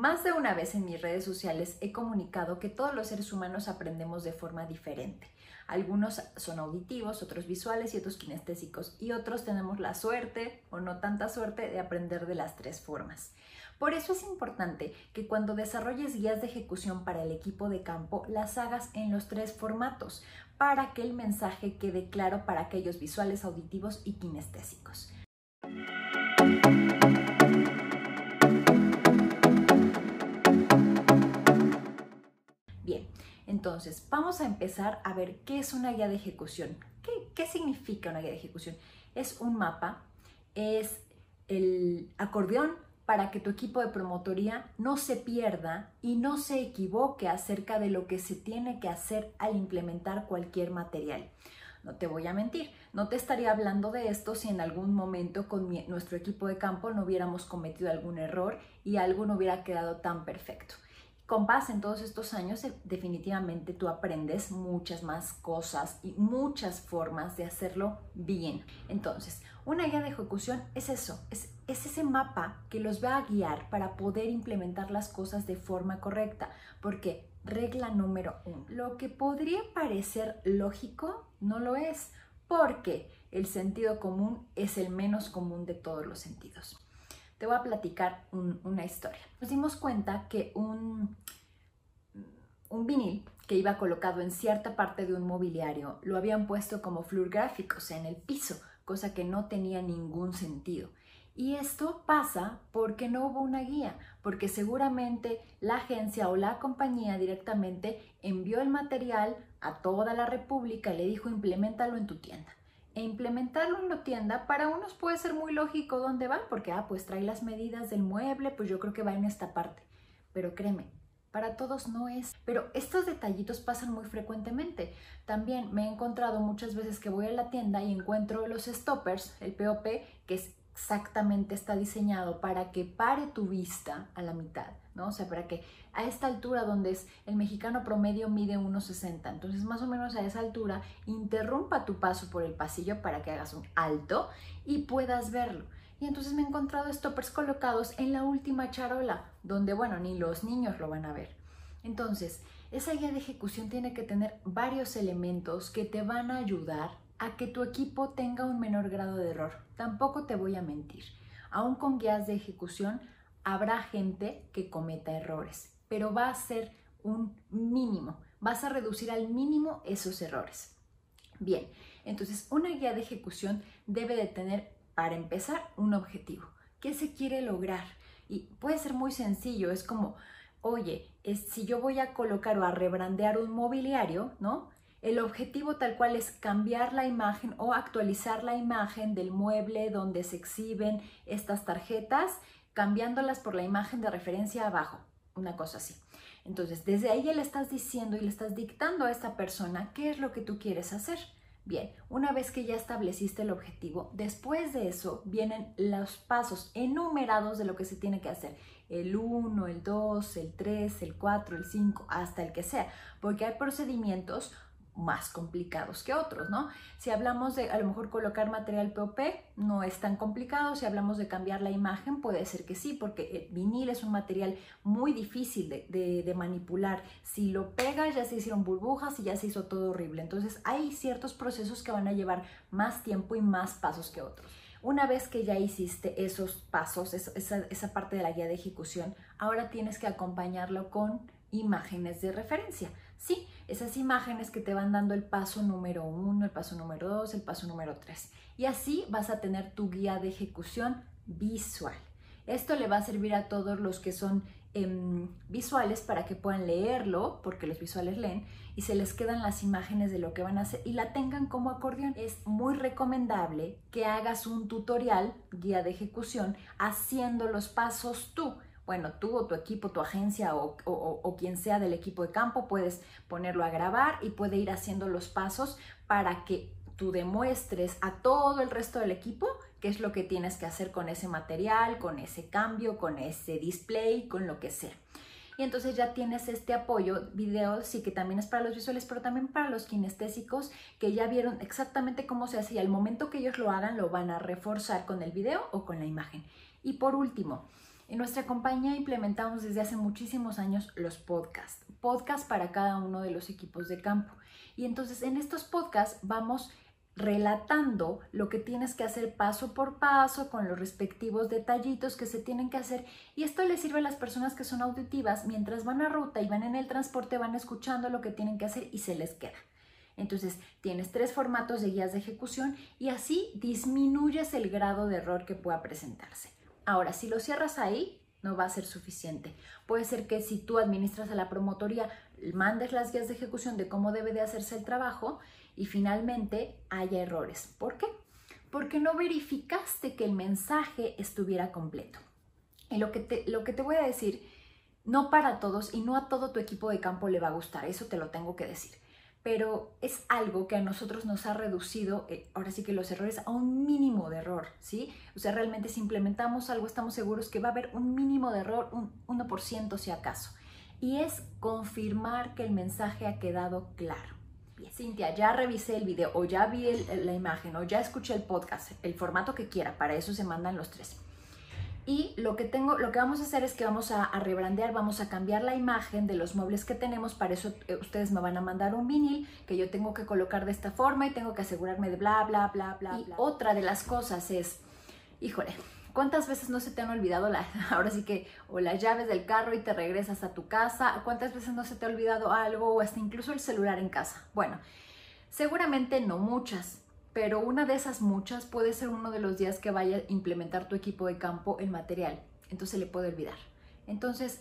Más de una vez en mis redes sociales he comunicado que todos los seres humanos aprendemos de forma diferente. Algunos son auditivos, otros visuales y otros kinestésicos y otros tenemos la suerte o no tanta suerte de aprender de las tres formas. Por eso es importante que cuando desarrolles guías de ejecución para el equipo de campo las hagas en los tres formatos para que el mensaje quede claro para aquellos visuales, auditivos y kinestésicos. Entonces, vamos a empezar a ver qué es una guía de ejecución. ¿Qué, significa una guía de ejecución? Es un mapa, es el acordeón para que tu equipo de promotoría no se pierda y no se equivoque acerca de lo que se tiene que hacer al implementar cualquier material. No te voy a mentir, no te estaría hablando de esto si en algún momento con nuestro equipo de campo no hubiéramos cometido algún error y algo no hubiera quedado tan perfecto con base en todos estos años, definitivamente tú aprendes muchas más cosas y muchas formas de hacerlo bien. Entonces, una guía de ejecución es eso, es, es ese mapa que los va a guiar para poder implementar las cosas de forma correcta. Porque, regla número uno, lo que podría parecer lógico no lo es, porque el sentido común es el menos común de todos los sentidos te voy a platicar una historia. Nos dimos cuenta que un, un vinil que iba colocado en cierta parte de un mobiliario lo habían puesto como flur gráfico, o sea, en el piso, cosa que no tenía ningún sentido. Y esto pasa porque no hubo una guía, porque seguramente la agencia o la compañía directamente envió el material a toda la República y le dijo implementalo en tu tienda e implementarlo en la tienda, para unos puede ser muy lógico dónde va, porque, ah, pues trae las medidas del mueble, pues yo creo que va en esta parte. Pero créeme, para todos no es. Pero estos detallitos pasan muy frecuentemente. También me he encontrado muchas veces que voy a la tienda y encuentro los stoppers, el POP, que es exactamente está diseñado para que pare tu vista a la mitad, ¿no? O sea, para que a esta altura donde es el mexicano promedio mide 1,60, entonces más o menos a esa altura interrumpa tu paso por el pasillo para que hagas un alto y puedas verlo. Y entonces me he encontrado stoppers colocados en la última charola, donde, bueno, ni los niños lo van a ver. Entonces, esa guía de ejecución tiene que tener varios elementos que te van a ayudar a que tu equipo tenga un menor grado de error. Tampoco te voy a mentir. Aún con guías de ejecución habrá gente que cometa errores, pero va a ser un mínimo. Vas a reducir al mínimo esos errores. Bien, entonces una guía de ejecución debe de tener, para empezar, un objetivo. ¿Qué se quiere lograr? Y puede ser muy sencillo, es como, oye, si yo voy a colocar o a rebrandear un mobiliario, ¿no? El objetivo tal cual es cambiar la imagen o actualizar la imagen del mueble donde se exhiben estas tarjetas, cambiándolas por la imagen de referencia abajo, una cosa así. Entonces, desde ahí ya le estás diciendo y le estás dictando a esta persona qué es lo que tú quieres hacer. Bien, una vez que ya estableciste el objetivo, después de eso vienen los pasos enumerados de lo que se tiene que hacer. El 1, el 2, el 3, el 4, el 5, hasta el que sea, porque hay procedimientos más complicados que otros, ¿no? Si hablamos de a lo mejor colocar material POP, no es tan complicado. Si hablamos de cambiar la imagen, puede ser que sí, porque el vinil es un material muy difícil de, manipular. Si lo pegas, ya se hicieron burbujas y ya se hizo todo horrible. Entonces, hay ciertos procesos que van a llevar más tiempo y más pasos que otros. Una vez que ya hiciste esos pasos, esa, esa parte de la guía de ejecución, ahora tienes que acompañarlo con imágenes de referencia. Sí, esas imágenes que te van dando el paso número uno, el paso número dos, el paso número tres. Y así vas a tener tu guía de ejecución visual. Esto le va a servir a todos los que son em, visuales para que puedan leerlo, porque los visuales leen, y se les quedan las imágenes de lo que van a hacer y la tengan como acordeón. Es muy recomendable que hagas un tutorial, guía de ejecución, haciendo los pasos tú bueno, tú o tu equipo, tu agencia o, quien sea del equipo de campo, puedes ponerlo a grabar y puede ir haciendo los pasos para que tú demuestres a todo el resto del equipo qué es lo que tienes que hacer con ese material, con ese cambio, con ese display, con lo que sea. Y entonces ya tienes este apoyo video, sí que también es para los visuales, pero también para los kinestésicos que ya vieron exactamente cómo se hace y al momento que ellos lo hagan lo van a reforzar con el video o con la imagen. Y por último, En nuestra compañía implementamos desde hace muchísimos años los podcasts, podcasts para cada uno de los equipos de campo. Y entonces en estos podcasts vamos relatando lo que tienes que hacer paso por paso con los respectivos detallitos que se tienen que hacer y esto les sirve a las personas que son auditivas mientras van a ruta y van en el transporte van escuchando lo que tienen que hacer y se les queda. Entonces tienes tres formatos de guías de ejecución y así disminuyes el grado de error que pueda presentarse. Ahora, si lo cierras ahí, no va a ser suficiente. Puede ser que si tú administras a la promotoría, mandes las guías de ejecución de cómo debe de hacerse el trabajo y finalmente haya errores. ¿Por qué? Porque no verificaste que el mensaje estuviera completo. Y lo que te, lo que te voy a decir, no para todos y no a todo tu equipo de campo le va a gustar, eso te lo tengo que decir. Pero es algo que a nosotros nos ha reducido, eh, ahora sí que los errores, a un mínimo de error, ¿sí? O sea, realmente si implementamos algo, estamos seguros que va a haber un mínimo de error, un 1% si acaso. Y es confirmar que el mensaje ha quedado claro. Cintia, ya revisé el video o ya vi la imagen o ya escuché el podcast, el formato que quiera, para eso se mandan los tres. Y lo que tengo, lo que vamos a hacer es que vamos a, rebrandear, vamos a cambiar la imagen de los muebles que tenemos. Para eso eh, ustedes me van a mandar un vinil que yo tengo que colocar de esta forma y tengo que asegurarme de bla, bla, bla, bla. Y otra de las cosas es, híjole, ¿Cuántas veces no se te han olvidado la, ahora sí que o las llaves del carro y te regresas a tu casa? ¿Cuántas veces no se te ha olvidado algo o hasta incluso el celular en casa? Bueno, seguramente no muchas, pero una de esas muchas puede ser uno de los días que vaya a implementar tu equipo de campo el material. Entonces le puede olvidar. Entonces,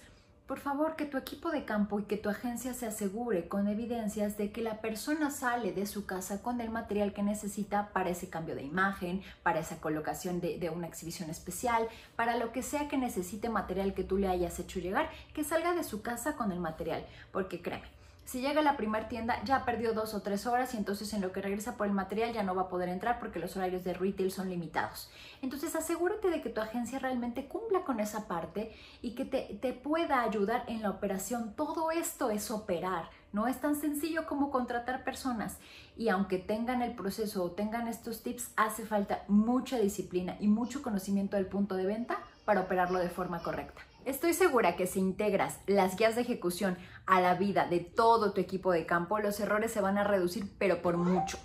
por favor, que tu equipo de campo y que tu agencia se asegure con evidencias de que la persona sale de su casa con el material que necesita para ese cambio de imagen, para esa colocación de, de, una exhibición especial, para lo que sea que necesite material que tú le hayas hecho llegar, que salga de su casa con el material. Porque créeme, si llega a la primera tienda, ya perdió dos o tres horas y entonces en lo que regresa por el material ya no va a poder entrar porque los horarios de retail son limitados. Entonces asegúrate de que tu agencia realmente cumpla con esa parte y que te, te pueda ayudar en la operación. Todo esto es operar. No es tan sencillo como contratar personas y aunque tengan el proceso o tengan estos tips, hace falta mucha disciplina y mucho conocimiento del punto de venta para operarlo de forma correcta. Estoy segura que si integras las guías de ejecución a la vida de todo tu equipo de campo, los errores se van a reducir, pero por mucho.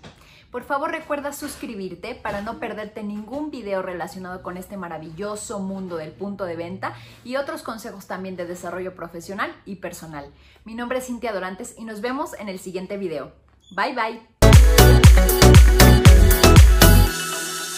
Por favor recuerda suscribirte para no perderte ningún video relacionado con este maravilloso mundo del punto de venta y otros consejos también de desarrollo profesional y personal. Mi nombre es Cintia Dorantes y nos vemos en el siguiente video. Bye bye.